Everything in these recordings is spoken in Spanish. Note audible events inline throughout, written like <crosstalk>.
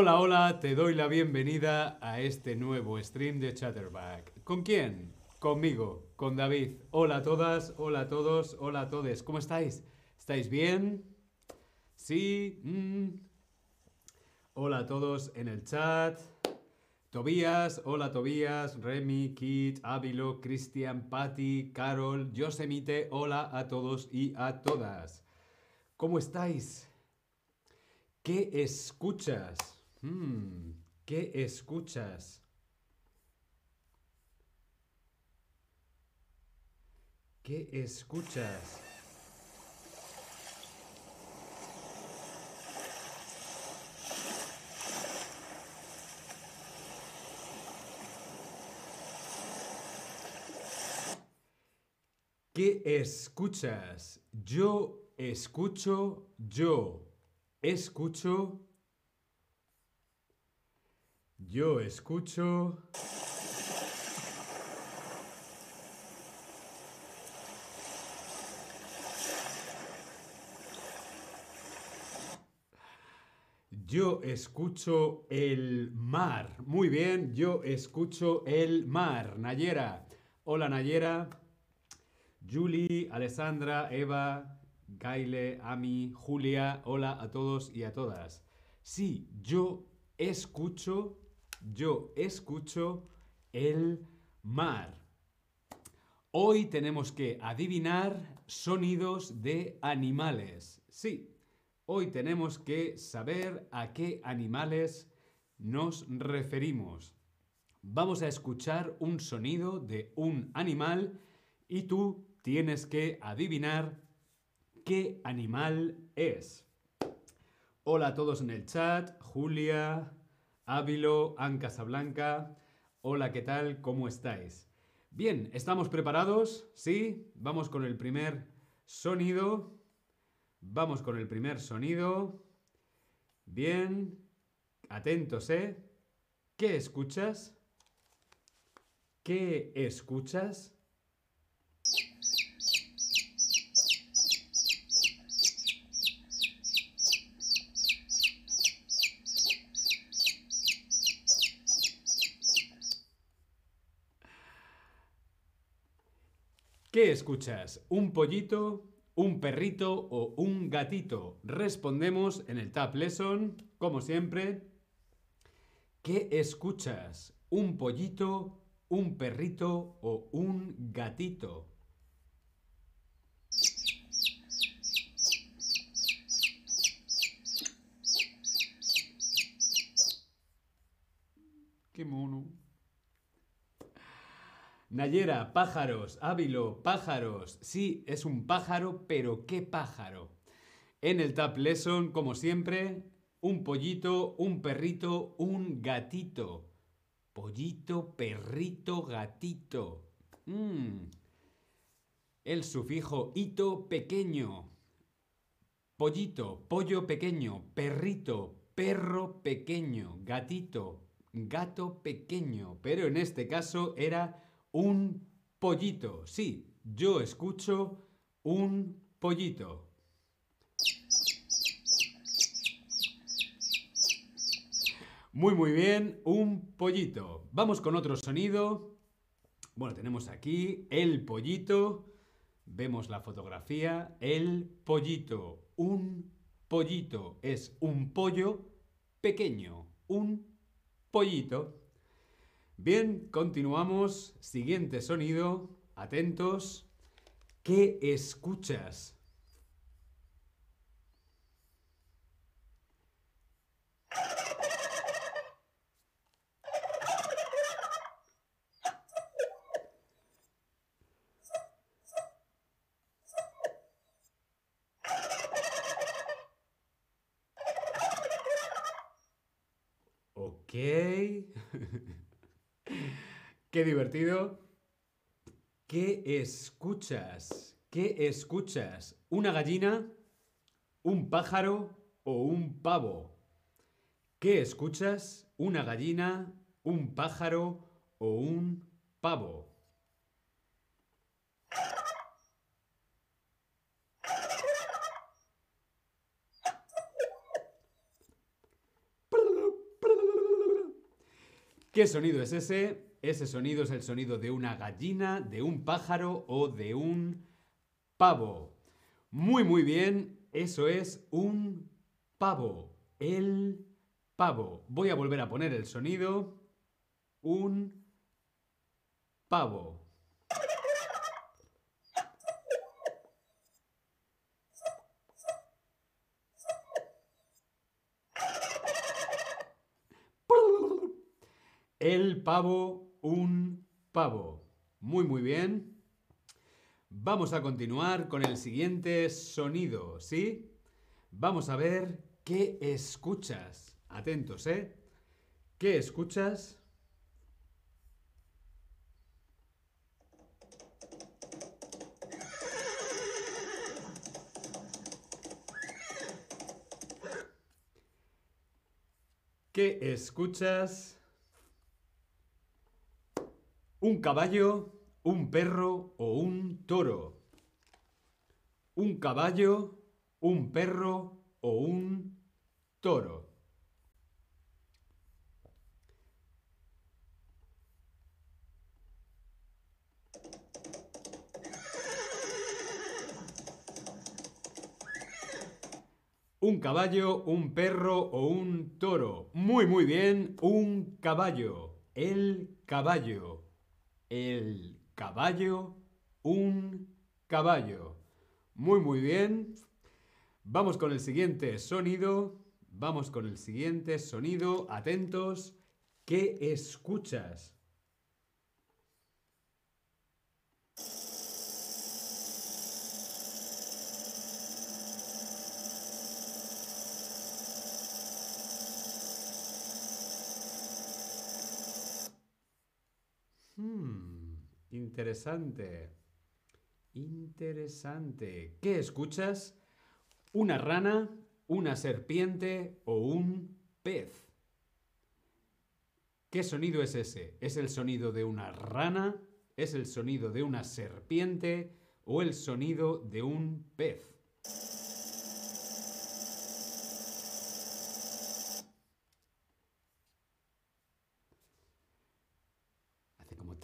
Hola, hola, te doy la bienvenida a este nuevo stream de Chatterback. ¿Con quién? Conmigo, con David. Hola a todas, hola a todos, hola a todos. ¿Cómo estáis? ¿Estáis bien? Sí. mm. Hola a todos en el chat. Tobías, hola Tobías, Remy, Kit, Ávilo, Cristian, Patti, Carol, Yosemite, hola a todos y a todas. ¿Cómo estáis? ¿Qué escuchas? Hmm, ¿Qué escuchas? ¿Qué escuchas? ¿Qué escuchas? Yo escucho, yo escucho, yo escucho. Yo escucho el mar. Muy bien, yo escucho el mar. Nayera. Hola Nayera. Julie, Alessandra, Eva, Gaile, Ami, Julia, hola a todos y a todas. Sí, yo escucho, yo escucho el mar. Hoy tenemos que adivinar sonidos de animales. Sí, hoy tenemos que saber a qué animales nos referimos. Vamos a escuchar un sonido de un animal y tú tienes que adivinar qué animal es. Hola a todos en el chat, Julia, Ávilo, Ann Casablanca. Hola, ¿qué tal? ¿Cómo estáis? Bien, ¿estamos preparados? ¿Sí? Vamos con el primer sonido. Vamos con el primer sonido. Bien. Atentos, ¿eh? ¿Qué escuchas? ¿Qué escuchas? ¿Qué escuchas? ¿Un pollito, un perrito o un gatito? Respondemos en el Tab Lesson, como siempre. ¿Qué escuchas? ¿Un pollito, un perrito o un gatito? ¡Qué mono! Nayera, pájaros, Ávilo, pájaros. Sí, es un pájaro, pero ¿qué pájaro? En el Tab Lesson, como siempre, un pollito, un perrito, un gatito. Pollito, perrito, gatito. Mm. El sufijo ito pequeño. Pollito, pollo pequeño, perrito, perro pequeño, gatito, gato pequeño. Pero en este caso era un pollito. Sí, yo escucho un pollito. Muy, muy bien, un pollito. Vamos con otro sonido. Bueno, tenemos aquí el pollito. Vemos la fotografía. El pollito. Un pollito es un pollo pequeño. Un pollito. Bien, continuamos. Siguiente sonido. Atentos. ¿Qué escuchas? Ok. <laughs> Qué divertido. ¿Qué escuchas? ¿Qué escuchas? ¿Una gallina? ¿Un pájaro o un pavo? ¿Qué escuchas? ¿Una gallina? ¿Un pájaro o un pavo? ¿Qué sonido es ese? Ese sonido es el sonido de una gallina, de un pájaro o de un pavo. Muy, muy bien. Eso es un pavo. El pavo. Voy a volver a poner el sonido. Un pavo. El pavo, un pavo. Muy, muy bien. Vamos a continuar con el siguiente sonido, ¿sí? Vamos a ver qué escuchas. Atentos, ¿eh? ¿Qué escuchas? ¿Qué escuchas? Un caballo, un perro o un toro. Un caballo, un perro o un toro. Un caballo, un perro o un toro. Muy, muy bien. Un caballo. El caballo el caballo, un caballo. Muy, muy bien. Vamos con el siguiente sonido. Vamos con el siguiente sonido. Atentos. ¿Qué escuchas? Interesante. Interesante. ¿Qué escuchas? ¿Una rana, una serpiente o un pez? ¿Qué sonido es ese? ¿Es el sonido de una rana? ¿Es el sonido de una serpiente? ¿O el sonido de un pez? Hace como...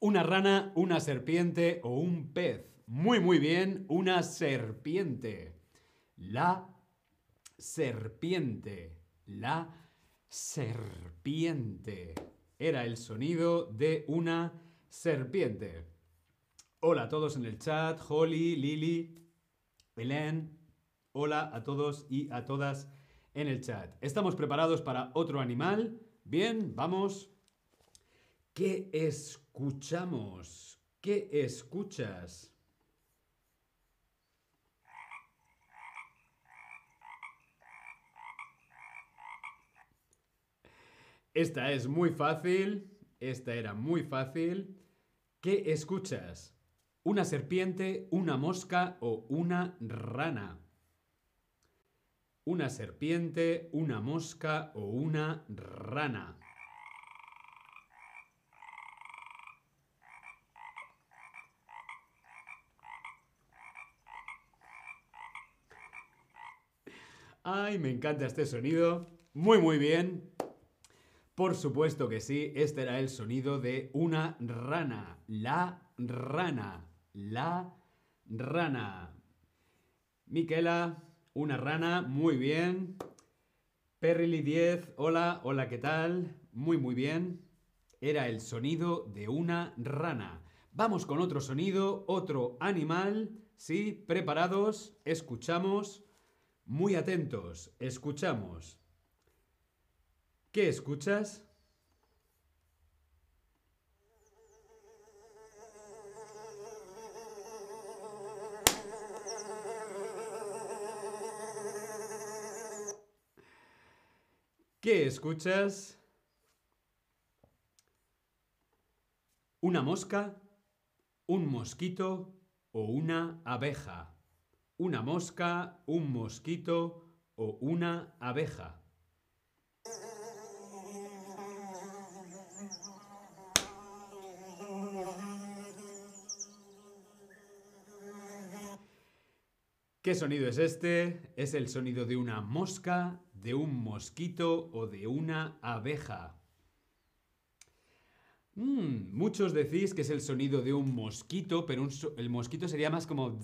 Una rana, una serpiente o un pez. Muy, muy bien, una serpiente. La serpiente. La serpiente. Era el sonido de una serpiente. Hola a todos en el chat, Holly, Lily, Belén. Hola a todos y a todas en el chat. ¿Estamos preparados para otro animal? Bien, vamos. ¿Qué escuchamos? ¿Qué escuchas? Esta es muy fácil. Esta era muy fácil. ¿Qué escuchas? ¿Una serpiente, una mosca o una rana? Una serpiente, una mosca o una rana. Ay, me encanta este sonido. Muy, muy bien. Por supuesto que sí, este era el sonido de una rana. La rana. La rana. Miquela, una rana, muy bien. Perrily 10, hola, hola, ¿qué tal? Muy, muy bien. Era el sonido de una rana. Vamos con otro sonido, otro animal. ¿Sí? ¿Preparados? Escuchamos. Muy atentos, escuchamos. ¿Qué escuchas? ¿Qué escuchas? ¿Una mosca? ¿Un mosquito? ¿O una abeja? una mosca, un mosquito o una abeja. ¿Qué sonido es este? Es el sonido de una mosca, de un mosquito o de una abeja. Mm, muchos decís que es el sonido de un mosquito, pero el mosquito sería más como...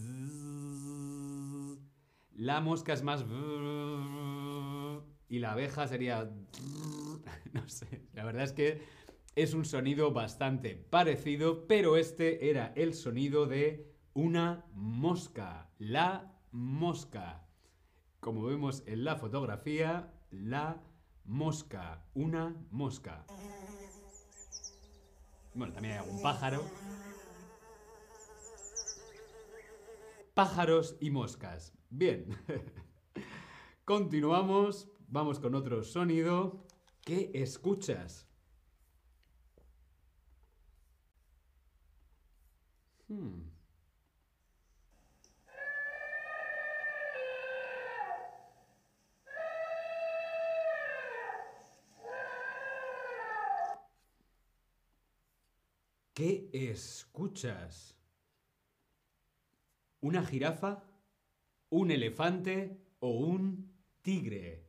La mosca es más... Y la abeja sería... <laughs> No sé, la verdad es que es un sonido bastante parecido, pero este era el sonido de una mosca. La mosca. Como vemos en la fotografía, la mosca. Una mosca. Bueno, también hay algún pájaro. Pájaros y moscas. Bien. <laughs> Continuamos. Vamos con otro sonido. ¿Qué escuchas? Hmm. ¿Qué escuchas? ¿Una jirafa? ¿Un elefante? ¿O un tigre?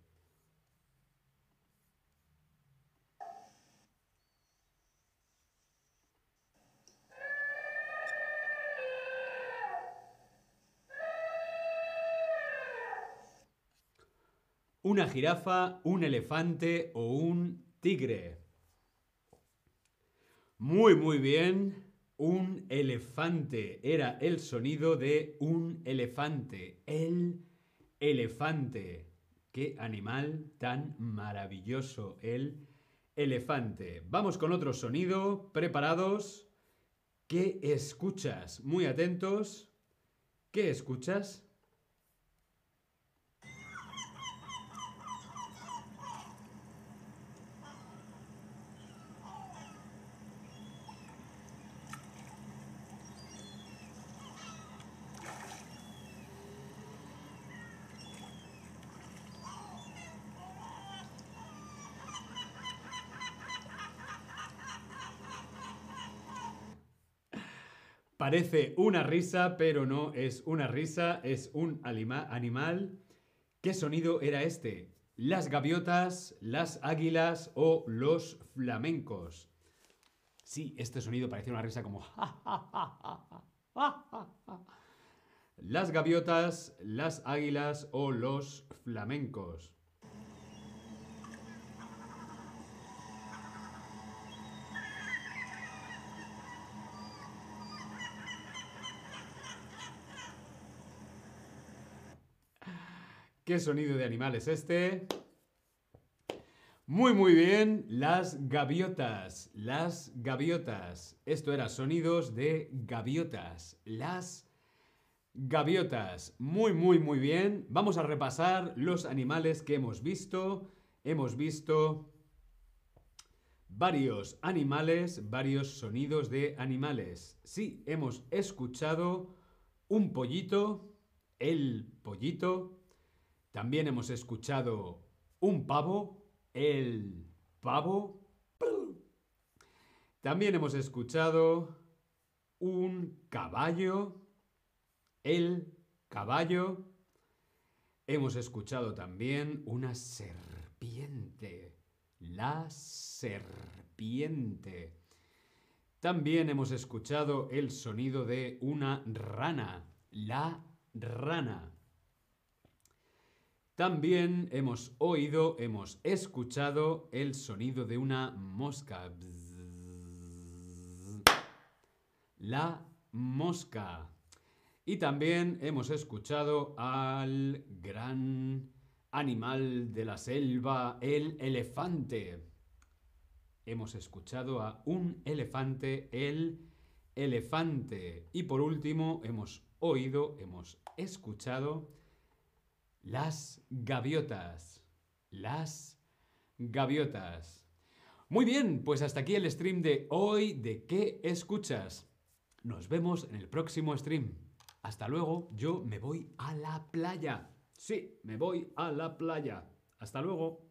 ¿Una jirafa, un elefante o un tigre? Muy, muy bien. Un elefante. Era el sonido de un elefante. El elefante. Qué animal tan maravilloso. El elefante. Vamos con otro sonido. ¿Preparados? ¿Qué escuchas? Muy atentos. ¿Qué escuchas? Parece una risa, pero no es una risa, es un animal. ¿Qué sonido era este? ¿Las gaviotas, las águilas o los flamencos? Sí, este sonido parecía una risa como... Las gaviotas, las águilas o los flamencos. ¿Qué sonido de animal es este? Muy, muy bien, las gaviotas, las gaviotas. Esto era sonidos de gaviotas, las gaviotas. Muy, muy, muy bien. Vamos a repasar los animales que hemos visto. Hemos visto varios animales, varios sonidos de animales. Sí, hemos escuchado un pollito, el pollito, también hemos escuchado un pavo, el pavo. También hemos escuchado un caballo, el caballo. Hemos escuchado también una serpiente, la serpiente. También hemos escuchado el sonido de una rana, la rana. También hemos oído, hemos escuchado el sonido de una mosca. La mosca. Y también hemos escuchado al gran animal de la selva, el elefante. Hemos escuchado a un elefante, el elefante. Y por último, hemos oído, hemos escuchado las gaviotas. Las gaviotas. Muy bien, pues hasta aquí el stream de hoy de ¿Qué escuchas? Nos vemos en el próximo stream. Hasta luego, yo me voy a la playa. Sí, me voy a la playa. Hasta luego.